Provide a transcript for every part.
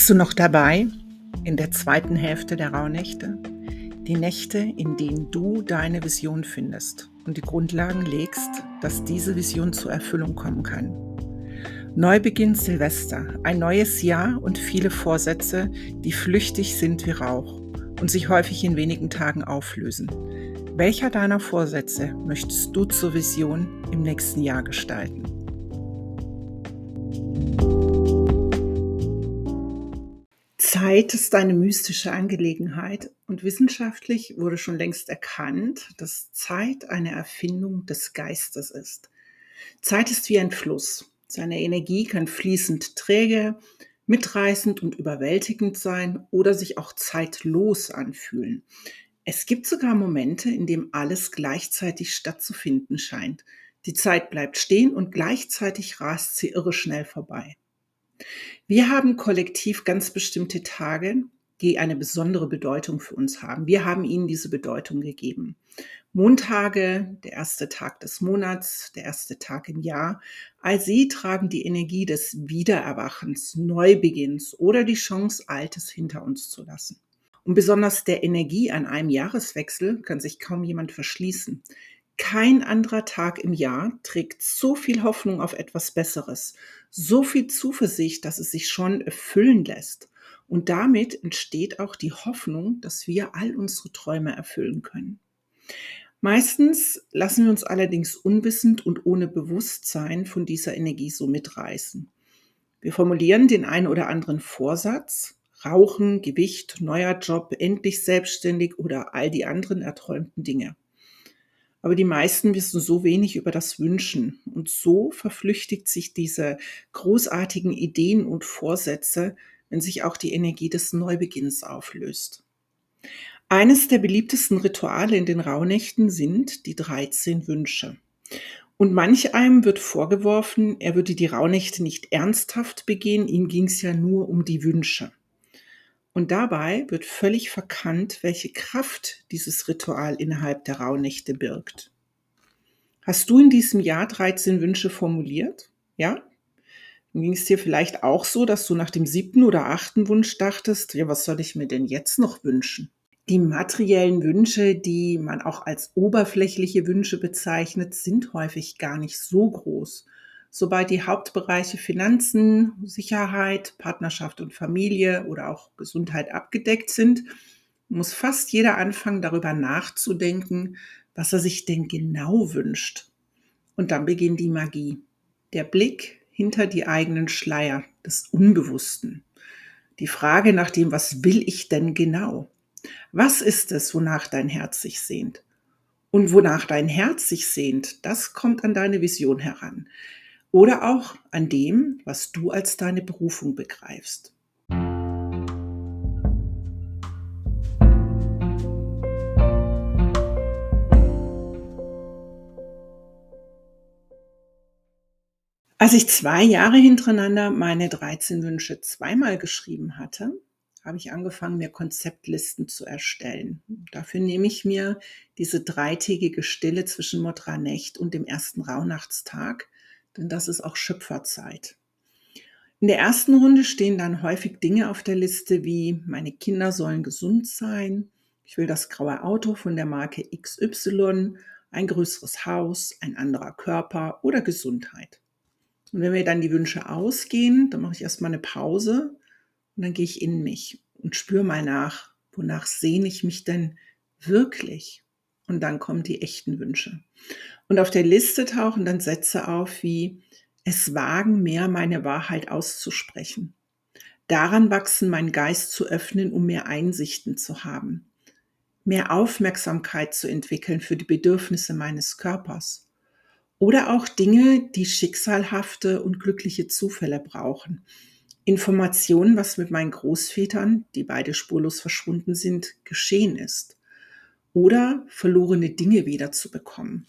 Bist du noch dabei in der zweiten Hälfte der Rauhnächte? Die Nächte, in denen du deine Vision findest und die Grundlagen legst, dass diese Vision zur Erfüllung kommen kann. Neubeginn Silvester, ein neues Jahr und viele Vorsätze, die flüchtig sind wie Rauch und sich häufig in wenigen Tagen auflösen. Welcher deiner Vorsätze möchtest du zur Vision im nächsten Jahr gestalten? Zeit ist eine mystische Angelegenheit und wissenschaftlich wurde schon längst erkannt, dass Zeit eine Erfindung des Geistes ist. Zeit ist wie ein Fluss. Seine Energie kann fließend träge, mitreißend und überwältigend sein oder sich auch zeitlos anfühlen. Es gibt sogar Momente, in denen alles gleichzeitig stattzufinden scheint. Die Zeit bleibt stehen und gleichzeitig rast sie irre schnell vorbei. Wir haben kollektiv ganz bestimmte Tage, die eine besondere Bedeutung für uns haben. Wir haben ihnen diese Bedeutung gegeben. Montage, der erste Tag des Monats, der erste Tag im Jahr, all sie tragen die Energie des Wiedererwachens, Neubeginns oder die Chance, Altes hinter uns zu lassen. Und besonders der Energie an einem Jahreswechsel kann sich kaum jemand verschließen. Kein anderer Tag im Jahr trägt so viel Hoffnung auf etwas Besseres, so viel Zuversicht, dass es sich schon erfüllen lässt. Und damit entsteht auch die Hoffnung, dass wir all unsere Träume erfüllen können. Meistens lassen wir uns allerdings unwissend und ohne Bewusstsein von dieser Energie so mitreißen. Wir formulieren den einen oder anderen Vorsatz, Rauchen, Gewicht, neuer Job, endlich selbstständig oder all die anderen erträumten Dinge. Aber die meisten wissen so wenig über das Wünschen. Und so verflüchtigt sich diese großartigen Ideen und Vorsätze, wenn sich auch die Energie des Neubeginns auflöst. Eines der beliebtesten Rituale in den Rauhnächten sind die 13 Wünsche. Und manch einem wird vorgeworfen, er würde die Rauhnächte nicht ernsthaft begehen, ihm ging es ja nur um die Wünsche. Und dabei wird völlig verkannt, welche Kraft dieses Ritual innerhalb der Rauhnächte birgt. Hast du in diesem Jahr 13 Wünsche formuliert? Ja? Dann ging es dir vielleicht auch so, dass du nach dem siebten oder achten Wunsch dachtest, ja, was soll ich mir denn jetzt noch wünschen? Die materiellen Wünsche, die man auch als oberflächliche Wünsche bezeichnet, sind häufig gar nicht so groß sobald die Hauptbereiche Finanzen, Sicherheit, Partnerschaft und Familie oder auch Gesundheit abgedeckt sind, muss fast jeder anfangen, darüber nachzudenken, was er sich denn genau wünscht. Und dann beginnt die Magie. Der Blick hinter die eigenen Schleier des Unbewussten. Die Frage nach dem, was will ich denn genau? Was ist es, wonach dein Herz sich sehnt? Und wonach dein Herz sich sehnt, das kommt an deine Vision heran oder auch an dem, was du als deine Berufung begreifst. Als ich zwei Jahre hintereinander meine 13 Wünsche zweimal geschrieben hatte, habe ich angefangen, mir Konzeptlisten zu erstellen. Dafür nehme ich mir diese dreitägige Stille zwischen Motranecht und dem ersten Rauhnachtstag denn das ist auch Schöpferzeit. In der ersten Runde stehen dann häufig Dinge auf der Liste wie meine Kinder sollen gesund sein, ich will das graue Auto von der Marke XY, ein größeres Haus, ein anderer Körper oder Gesundheit. Und wenn mir dann die Wünsche ausgehen, dann mache ich erstmal eine Pause und dann gehe ich in mich und spüre mal nach, wonach sehne ich mich denn wirklich? Und dann kommen die echten Wünsche. Und auf der Liste tauchen dann Sätze auf wie, es wagen mehr meine Wahrheit auszusprechen. Daran wachsen, mein Geist zu öffnen, um mehr Einsichten zu haben. Mehr Aufmerksamkeit zu entwickeln für die Bedürfnisse meines Körpers. Oder auch Dinge, die schicksalhafte und glückliche Zufälle brauchen. Informationen, was mit meinen Großvätern, die beide spurlos verschwunden sind, geschehen ist. Oder verlorene Dinge wiederzubekommen.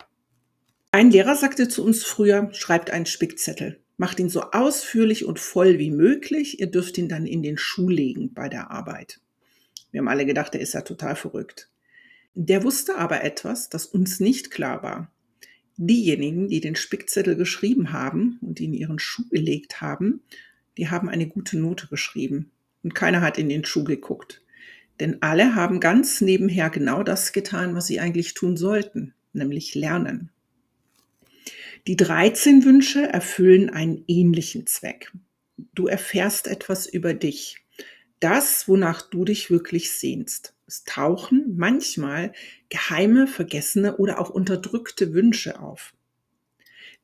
Ein Lehrer sagte zu uns früher, schreibt einen Spickzettel. Macht ihn so ausführlich und voll wie möglich. Ihr dürft ihn dann in den Schuh legen bei der Arbeit. Wir haben alle gedacht, der ist ja total verrückt. Der wusste aber etwas, das uns nicht klar war. Diejenigen, die den Spickzettel geschrieben haben und ihn in ihren Schuh gelegt haben, die haben eine gute Note geschrieben. und keiner hat in den Schuh geguckt. Denn alle haben ganz nebenher genau das getan, was sie eigentlich tun sollten, nämlich lernen. Die 13 Wünsche erfüllen einen ähnlichen Zweck. Du erfährst etwas über dich. Das, wonach du dich wirklich sehnst. Es tauchen manchmal geheime, vergessene oder auch unterdrückte Wünsche auf.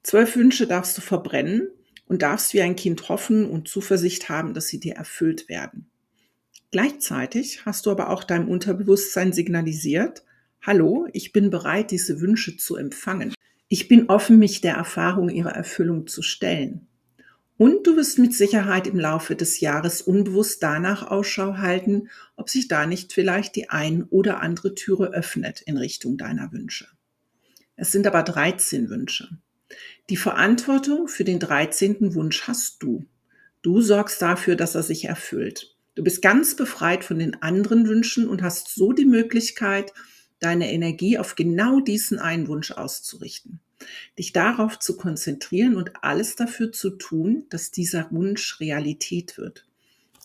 Zwölf Wünsche darfst du verbrennen und darfst wie ein Kind hoffen und Zuversicht haben, dass sie dir erfüllt werden. Gleichzeitig hast du aber auch deinem Unterbewusstsein signalisiert, hallo, ich bin bereit, diese Wünsche zu empfangen. Ich bin offen, mich der Erfahrung ihrer Erfüllung zu stellen. Und du wirst mit Sicherheit im Laufe des Jahres unbewusst danach Ausschau halten, ob sich da nicht vielleicht die ein oder andere Türe öffnet in Richtung deiner Wünsche. Es sind aber 13 Wünsche. Die Verantwortung für den 13. Wunsch hast du. Du sorgst dafür, dass er sich erfüllt. Du bist ganz befreit von den anderen Wünschen und hast so die Möglichkeit, deine Energie auf genau diesen einen Wunsch auszurichten. Dich darauf zu konzentrieren und alles dafür zu tun, dass dieser Wunsch Realität wird.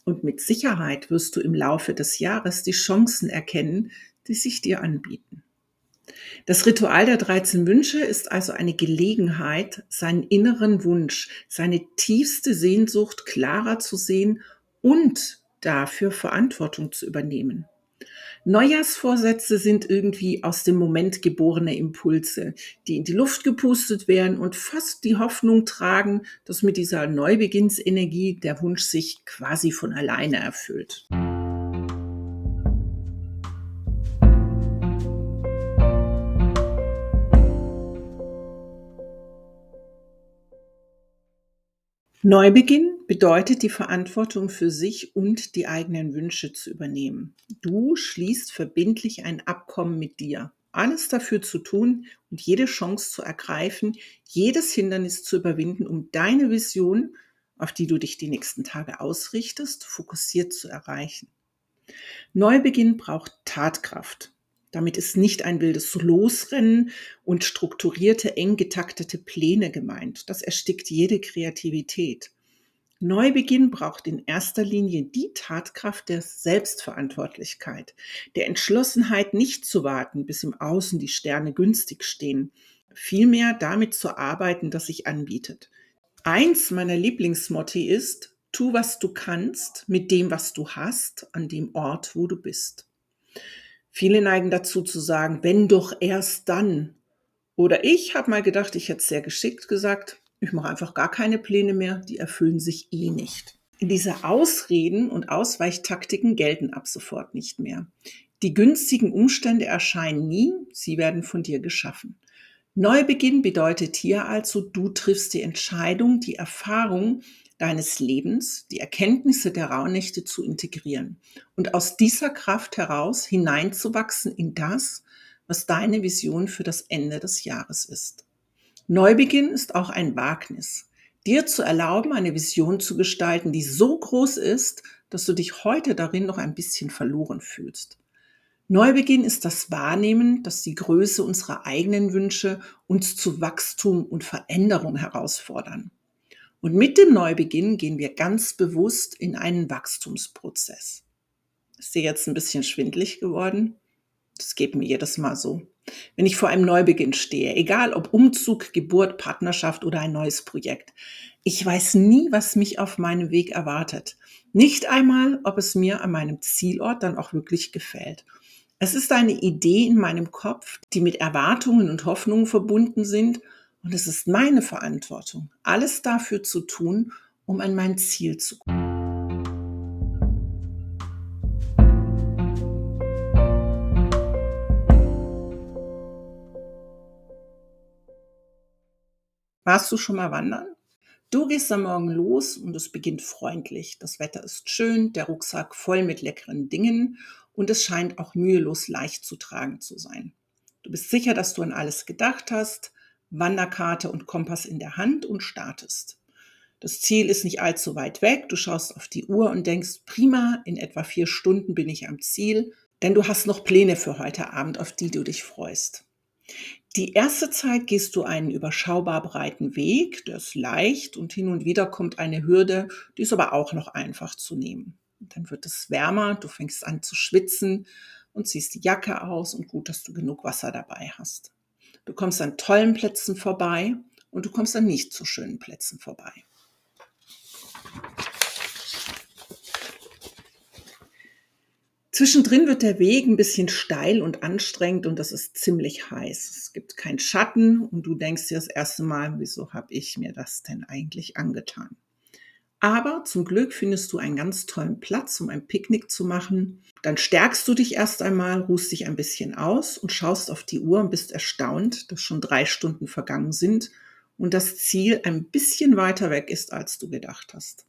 Und mit Sicherheit wirst du im Laufe des Jahres die Chancen erkennen, die sich dir anbieten. Das Ritual der 13 Wünsche ist also eine Gelegenheit, seinen inneren Wunsch, seine tiefste Sehnsucht klarer zu sehen und dafür Verantwortung zu übernehmen. Neujahrsvorsätze sind irgendwie aus dem Moment geborene Impulse, die in die Luft gepustet werden und fast die Hoffnung tragen, dass mit dieser Neubeginnsenergie der Wunsch sich quasi von alleine erfüllt. Neubeginn bedeutet die Verantwortung für sich und die eigenen Wünsche zu übernehmen. Du schließt verbindlich ein Abkommen mit dir. Alles dafür zu tun und jede Chance zu ergreifen, jedes Hindernis zu überwinden, um deine Vision, auf die du dich die nächsten Tage ausrichtest, fokussiert zu erreichen. Neubeginn braucht Tatkraft. Damit ist nicht ein wildes Losrennen und strukturierte, eng getaktete Pläne gemeint. Das erstickt jede Kreativität. Neubeginn braucht in erster Linie die Tatkraft der Selbstverantwortlichkeit, der Entschlossenheit, nicht zu warten, bis im Außen die Sterne günstig stehen, vielmehr damit zu arbeiten, das sich anbietet. Eins meiner Lieblingsmotti ist, tu, was du kannst, mit dem, was du hast, an dem Ort, wo du bist. Viele neigen dazu zu sagen, wenn doch erst dann. Oder ich habe mal gedacht, ich hätte sehr geschickt gesagt, ich mache einfach gar keine Pläne mehr, die erfüllen sich eh nicht. Diese Ausreden und Ausweichtaktiken gelten ab sofort nicht mehr. Die günstigen Umstände erscheinen nie, sie werden von dir geschaffen. Neubeginn bedeutet hier also, du triffst die Entscheidung, die Erfahrung, deines Lebens die Erkenntnisse der Rauhnächte zu integrieren und aus dieser Kraft heraus hineinzuwachsen in das, was deine Vision für das Ende des Jahres ist. Neubeginn ist auch ein Wagnis, dir zu erlauben, eine Vision zu gestalten, die so groß ist, dass du dich heute darin noch ein bisschen verloren fühlst. Neubeginn ist das Wahrnehmen, dass die Größe unserer eigenen Wünsche uns zu Wachstum und Veränderung herausfordern. Und mit dem Neubeginn gehen wir ganz bewusst in einen Wachstumsprozess. Ist dir jetzt ein bisschen schwindlig geworden? Das geht mir jedes Mal so. Wenn ich vor einem Neubeginn stehe, egal ob Umzug, Geburt, Partnerschaft oder ein neues Projekt. Ich weiß nie, was mich auf meinem Weg erwartet. Nicht einmal, ob es mir an meinem Zielort dann auch wirklich gefällt. Es ist eine Idee in meinem Kopf, die mit Erwartungen und Hoffnungen verbunden sind und es ist meine Verantwortung, alles dafür zu tun, um an mein Ziel zu kommen. Warst du schon mal wandern? Du gehst am Morgen los und es beginnt freundlich. Das Wetter ist schön, der Rucksack voll mit leckeren Dingen und es scheint auch mühelos leicht zu tragen zu sein. Du bist sicher, dass du an alles gedacht hast, Wanderkarte und Kompass in der Hand und startest. Das Ziel ist nicht allzu weit weg. Du schaust auf die Uhr und denkst, prima, in etwa vier Stunden bin ich am Ziel, denn du hast noch Pläne für heute Abend, auf die du dich freust. Die erste Zeit gehst du einen überschaubar breiten Weg, der ist leicht und hin und wieder kommt eine Hürde, die ist aber auch noch einfach zu nehmen. Dann wird es wärmer, du fängst an zu schwitzen und ziehst die Jacke aus und gut, dass du genug Wasser dabei hast. Du kommst an tollen Plätzen vorbei und du kommst an nicht so schönen Plätzen vorbei. Zwischendrin wird der Weg ein bisschen steil und anstrengend und das ist ziemlich heiß. Es gibt keinen Schatten und du denkst dir das erste Mal, wieso habe ich mir das denn eigentlich angetan? Aber zum Glück findest du einen ganz tollen Platz, um ein Picknick zu machen. Dann stärkst du dich erst einmal, ruhst dich ein bisschen aus und schaust auf die Uhr und bist erstaunt, dass schon drei Stunden vergangen sind und das Ziel ein bisschen weiter weg ist, als du gedacht hast.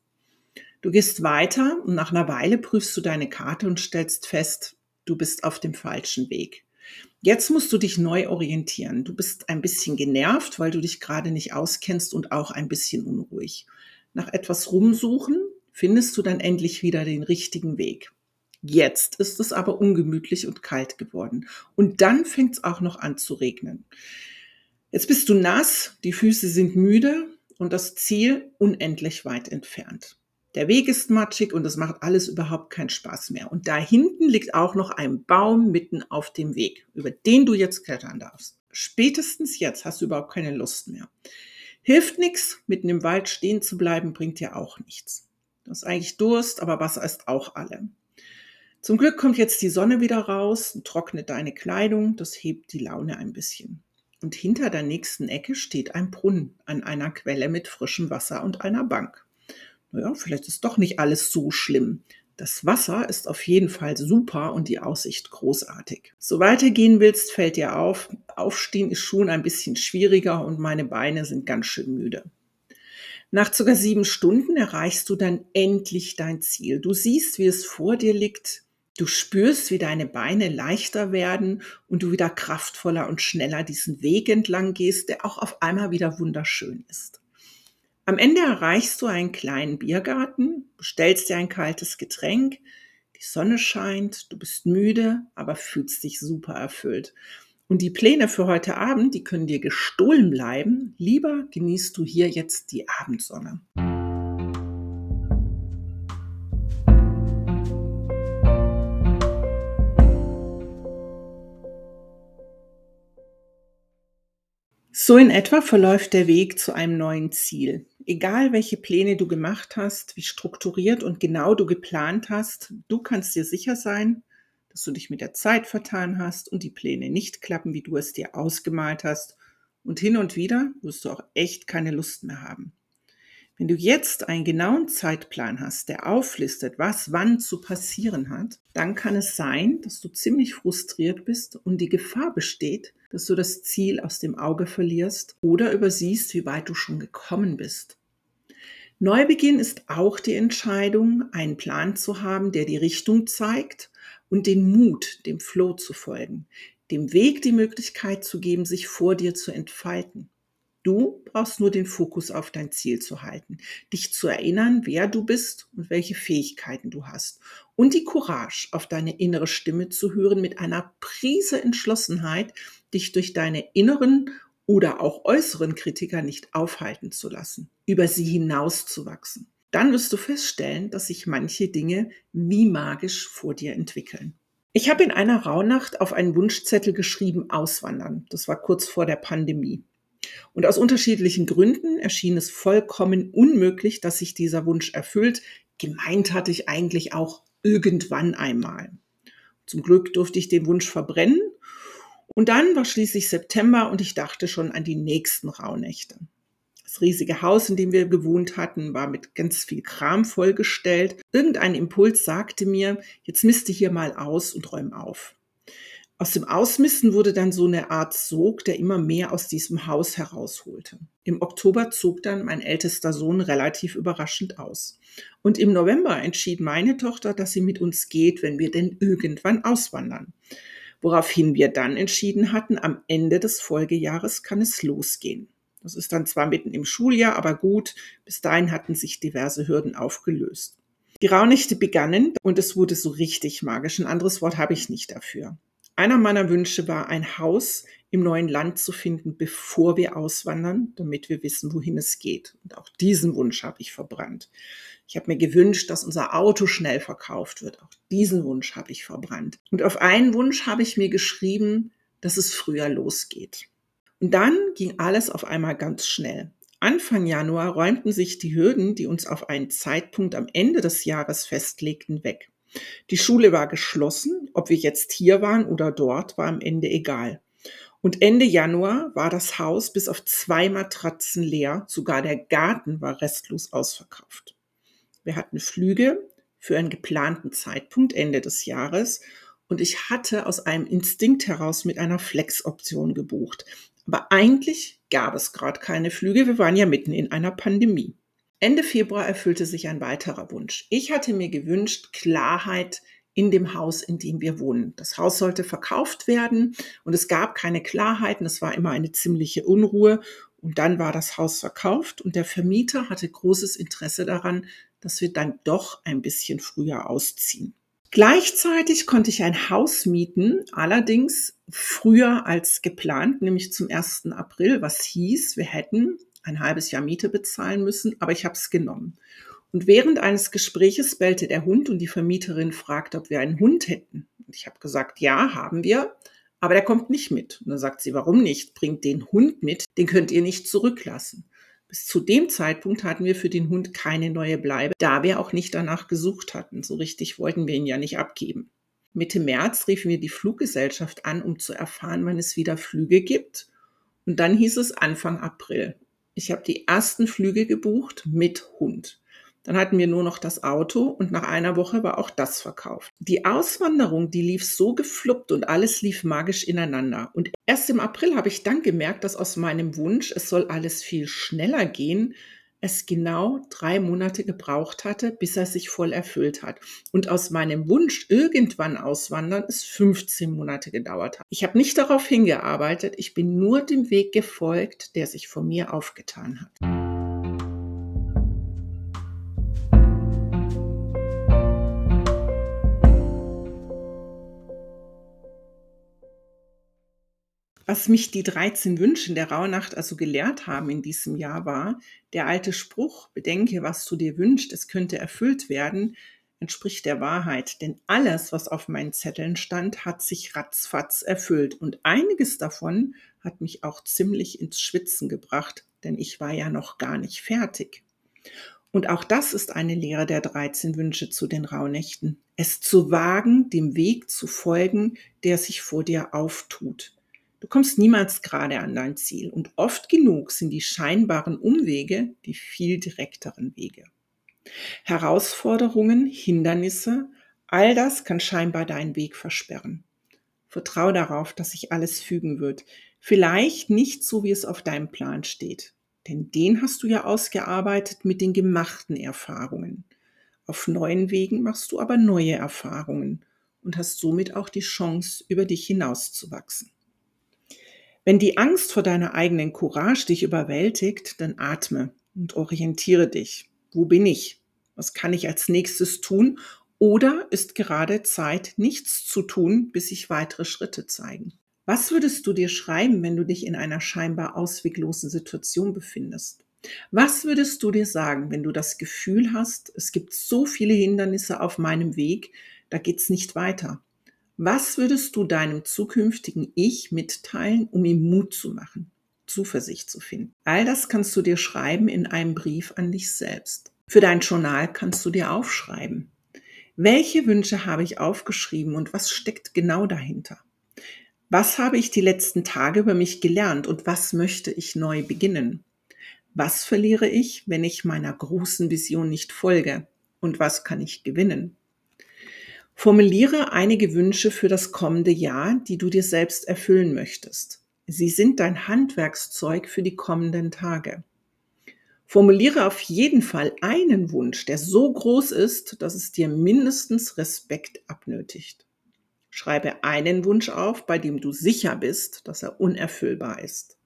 Du gehst weiter und nach einer Weile prüfst du deine Karte und stellst fest, du bist auf dem falschen Weg. Jetzt musst du dich neu orientieren. Du bist ein bisschen genervt, weil du dich gerade nicht auskennst und auch ein bisschen unruhig. Nach etwas rumsuchen findest du dann endlich wieder den richtigen Weg. Jetzt ist es aber ungemütlich und kalt geworden. Und dann fängt es auch noch an zu regnen. Jetzt bist du nass, die Füße sind müde und das Ziel unendlich weit entfernt. Der Weg ist matschig und es macht alles überhaupt keinen Spaß mehr. Und da hinten liegt auch noch ein Baum mitten auf dem Weg, über den du jetzt klettern darfst. Spätestens jetzt hast du überhaupt keine Lust mehr. Hilft nichts, mitten im Wald stehen zu bleiben, bringt dir auch nichts. Du hast eigentlich Durst, aber Wasser ist auch alle. Zum Glück kommt jetzt die Sonne wieder raus und trocknet deine Kleidung. Das hebt die Laune ein bisschen. Und hinter der nächsten Ecke steht ein Brunnen an einer Quelle mit frischem Wasser und einer Bank naja, vielleicht ist doch nicht alles so schlimm. Das Wasser ist auf jeden Fall super und die Aussicht großartig. So weitergehen willst, fällt dir auf, aufstehen ist schon ein bisschen schwieriger und meine Beine sind ganz schön müde. Nach circa sieben Stunden erreichst du dann endlich dein Ziel. Du siehst, wie es vor dir liegt. Du spürst, wie deine Beine leichter werden und du wieder kraftvoller und schneller diesen Weg entlang gehst, der auch auf einmal wieder wunderschön ist. Am Ende erreichst du einen kleinen Biergarten, bestellst dir ein kaltes Getränk, die Sonne scheint, du bist müde, aber fühlst dich super erfüllt. Und die Pläne für heute Abend, die können dir gestohlen bleiben. Lieber genießt du hier jetzt die Abendsonne. So in etwa verläuft der Weg zu einem neuen Ziel. Egal welche Pläne du gemacht hast, wie strukturiert und genau du geplant hast, du kannst dir sicher sein, dass du dich mit der Zeit vertan hast und die Pläne nicht klappen, wie du es dir ausgemalt hast. Und hin und wieder wirst du auch echt keine Lust mehr haben. Wenn du jetzt einen genauen Zeitplan hast, der auflistet, was wann zu passieren hat, dann kann es sein, dass du ziemlich frustriert bist und die Gefahr besteht, dass du das Ziel aus dem Auge verlierst oder übersiehst, wie weit du schon gekommen bist. Neubeginn ist auch die Entscheidung, einen Plan zu haben, der die Richtung zeigt und den Mut, dem Flow zu folgen, dem Weg die Möglichkeit zu geben, sich vor dir zu entfalten. Du brauchst nur den Fokus auf dein Ziel zu halten, dich zu erinnern, wer du bist und welche Fähigkeiten du hast und die Courage, auf deine innere Stimme zu hören mit einer Prise Entschlossenheit, dich durch deine inneren oder auch äußeren Kritiker nicht aufhalten zu lassen, über sie hinauszuwachsen. Dann wirst du feststellen, dass sich manche Dinge wie magisch vor dir entwickeln. Ich habe in einer Rauhnacht auf einen Wunschzettel geschrieben, auswandern. Das war kurz vor der Pandemie. Und aus unterschiedlichen Gründen erschien es vollkommen unmöglich, dass sich dieser Wunsch erfüllt. Gemeint hatte ich eigentlich auch irgendwann einmal. Zum Glück durfte ich den Wunsch verbrennen. Und dann war schließlich September und ich dachte schon an die nächsten Rauhnächte. Das riesige Haus, in dem wir gewohnt hatten, war mit ganz viel Kram vollgestellt. Irgendein Impuls sagte mir, jetzt misste hier mal aus und räum auf. Aus dem Ausmisten wurde dann so eine Art Sog, der immer mehr aus diesem Haus herausholte. Im Oktober zog dann mein ältester Sohn relativ überraschend aus. Und im November entschied meine Tochter, dass sie mit uns geht, wenn wir denn irgendwann auswandern. Woraufhin wir dann entschieden hatten, am Ende des Folgejahres kann es losgehen. Das ist dann zwar mitten im Schuljahr, aber gut, bis dahin hatten sich diverse Hürden aufgelöst. Die Raunächte begannen und es wurde so richtig magisch. Ein anderes Wort habe ich nicht dafür. Einer meiner Wünsche war ein Haus im neuen Land zu finden, bevor wir auswandern, damit wir wissen, wohin es geht. Und auch diesen Wunsch habe ich verbrannt. Ich habe mir gewünscht, dass unser Auto schnell verkauft wird. Auch diesen Wunsch habe ich verbrannt. Und auf einen Wunsch habe ich mir geschrieben, dass es früher losgeht. Und dann ging alles auf einmal ganz schnell. Anfang Januar räumten sich die Hürden, die uns auf einen Zeitpunkt am Ende des Jahres festlegten, weg. Die Schule war geschlossen, ob wir jetzt hier waren oder dort, war am Ende egal. Und Ende Januar war das Haus bis auf zwei Matratzen leer, sogar der Garten war restlos ausverkauft. Wir hatten Flüge für einen geplanten Zeitpunkt Ende des Jahres und ich hatte aus einem Instinkt heraus mit einer Flex-Option gebucht. Aber eigentlich gab es gerade keine Flüge, wir waren ja mitten in einer Pandemie. Ende Februar erfüllte sich ein weiterer Wunsch. Ich hatte mir gewünscht, Klarheit in dem Haus, in dem wir wohnen. Das Haus sollte verkauft werden und es gab keine Klarheiten. Es war immer eine ziemliche Unruhe. Und dann war das Haus verkauft und der Vermieter hatte großes Interesse daran, dass wir dann doch ein bisschen früher ausziehen. Gleichzeitig konnte ich ein Haus mieten, allerdings früher als geplant, nämlich zum 1. April, was hieß, wir hätten ein halbes Jahr Miete bezahlen müssen, aber ich habe es genommen. Und während eines Gespräches bellte der Hund und die Vermieterin fragte, ob wir einen Hund hätten. Und ich habe gesagt, ja, haben wir, aber der kommt nicht mit. Und dann sagt sie, warum nicht? Bringt den Hund mit, den könnt ihr nicht zurücklassen. Bis zu dem Zeitpunkt hatten wir für den Hund keine neue Bleibe, da wir auch nicht danach gesucht hatten. So richtig wollten wir ihn ja nicht abgeben. Mitte März riefen wir die Fluggesellschaft an, um zu erfahren, wann es wieder Flüge gibt. Und dann hieß es Anfang April. Ich habe die ersten Flüge gebucht mit Hund. Dann hatten wir nur noch das Auto und nach einer Woche war auch das verkauft. Die Auswanderung, die lief so gefluppt und alles lief magisch ineinander. Und erst im April habe ich dann gemerkt, dass aus meinem Wunsch, es soll alles viel schneller gehen, es genau drei Monate gebraucht hatte, bis er sich voll erfüllt hat. Und aus meinem Wunsch, irgendwann auswandern, es 15 Monate gedauert hat. Ich habe nicht darauf hingearbeitet, ich bin nur dem Weg gefolgt, der sich vor mir aufgetan hat. Was mich die 13 Wünsche der Rauhnacht also gelehrt haben in diesem Jahr war, der alte Spruch, bedenke, was du dir wünschst, es könnte erfüllt werden, entspricht der Wahrheit. Denn alles, was auf meinen Zetteln stand, hat sich ratzfatz erfüllt. Und einiges davon hat mich auch ziemlich ins Schwitzen gebracht, denn ich war ja noch gar nicht fertig. Und auch das ist eine Lehre der 13 Wünsche zu den Rauhnächten. Es zu wagen, dem Weg zu folgen, der sich vor dir auftut. Du kommst niemals gerade an dein Ziel und oft genug sind die scheinbaren Umwege die viel direkteren Wege. Herausforderungen, Hindernisse, all das kann scheinbar deinen Weg versperren. Vertrau darauf, dass sich alles fügen wird. Vielleicht nicht so, wie es auf deinem Plan steht. Denn den hast du ja ausgearbeitet mit den gemachten Erfahrungen. Auf neuen Wegen machst du aber neue Erfahrungen und hast somit auch die Chance, über dich hinauszuwachsen. Wenn die Angst vor deiner eigenen Courage dich überwältigt, dann atme und orientiere dich. Wo bin ich? Was kann ich als nächstes tun? Oder ist gerade Zeit, nichts zu tun, bis sich weitere Schritte zeigen? Was würdest du dir schreiben, wenn du dich in einer scheinbar ausweglosen Situation befindest? Was würdest du dir sagen, wenn du das Gefühl hast, es gibt so viele Hindernisse auf meinem Weg, da geht's nicht weiter? Was würdest du deinem zukünftigen Ich mitteilen, um ihm Mut zu machen, Zuversicht zu finden? All das kannst du dir schreiben in einem Brief an dich selbst. Für dein Journal kannst du dir aufschreiben. Welche Wünsche habe ich aufgeschrieben und was steckt genau dahinter? Was habe ich die letzten Tage über mich gelernt und was möchte ich neu beginnen? Was verliere ich, wenn ich meiner großen Vision nicht folge? Und was kann ich gewinnen? Formuliere einige Wünsche für das kommende Jahr, die du dir selbst erfüllen möchtest. Sie sind dein Handwerkszeug für die kommenden Tage. Formuliere auf jeden Fall einen Wunsch, der so groß ist, dass es dir mindestens Respekt abnötigt. Schreibe einen Wunsch auf, bei dem du sicher bist, dass er unerfüllbar ist.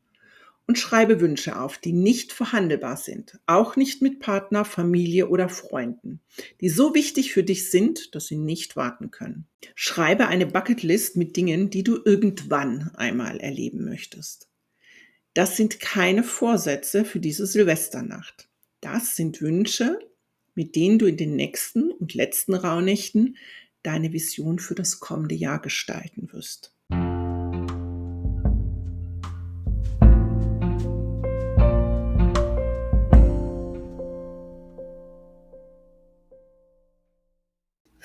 Und schreibe Wünsche auf, die nicht verhandelbar sind, auch nicht mit Partner, Familie oder Freunden, die so wichtig für dich sind, dass sie nicht warten können. Schreibe eine Bucketlist mit Dingen, die du irgendwann einmal erleben möchtest. Das sind keine Vorsätze für diese Silvesternacht. Das sind Wünsche, mit denen du in den nächsten und letzten Rauhnächten deine Vision für das kommende Jahr gestalten wirst.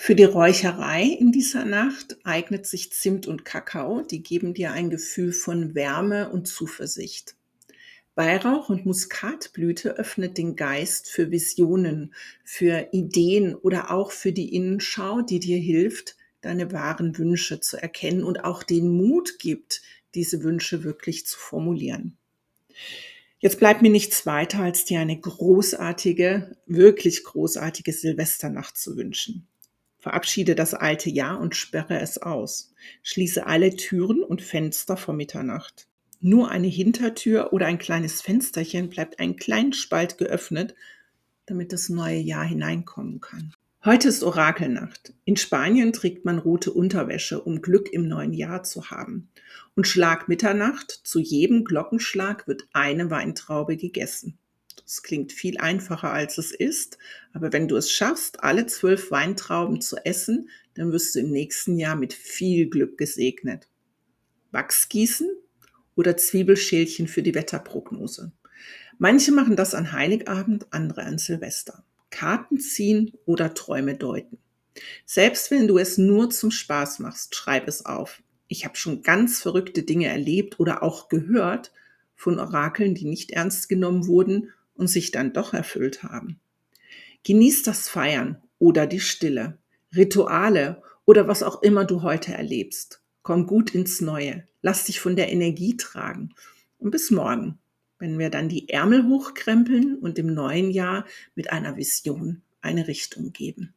Für die Räucherei in dieser Nacht eignet sich Zimt und Kakao, die geben dir ein Gefühl von Wärme und Zuversicht. Weihrauch und Muskatblüte öffnet den Geist für Visionen, für Ideen oder auch für die Innenschau, die dir hilft, deine wahren Wünsche zu erkennen und auch den Mut gibt, diese Wünsche wirklich zu formulieren. Jetzt bleibt mir nichts weiter, als dir eine großartige, wirklich großartige Silvesternacht zu wünschen. Verabschiede das alte Jahr und sperre es aus. Schließe alle Türen und Fenster vor Mitternacht. Nur eine Hintertür oder ein kleines Fensterchen bleibt einen kleinen Spalt geöffnet, damit das neue Jahr hineinkommen kann. Heute ist Orakelnacht. In Spanien trägt man rote Unterwäsche, um Glück im neuen Jahr zu haben. Und Schlag Mitternacht, zu jedem Glockenschlag wird eine Weintraube gegessen. Das klingt viel einfacher, als es ist, aber wenn du es schaffst, alle zwölf Weintrauben zu essen, dann wirst du im nächsten Jahr mit viel Glück gesegnet. Wachsgießen oder Zwiebelschälchen für die Wetterprognose. Manche machen das an Heiligabend, andere an Silvester. Karten ziehen oder Träume deuten. Selbst wenn du es nur zum Spaß machst, schreib es auf. Ich habe schon ganz verrückte Dinge erlebt oder auch gehört von Orakeln, die nicht ernst genommen wurden und sich dann doch erfüllt haben. Genieß das Feiern oder die Stille, Rituale oder was auch immer du heute erlebst. Komm gut ins Neue, lass dich von der Energie tragen und bis morgen, wenn wir dann die Ärmel hochkrempeln und im neuen Jahr mit einer Vision eine Richtung geben.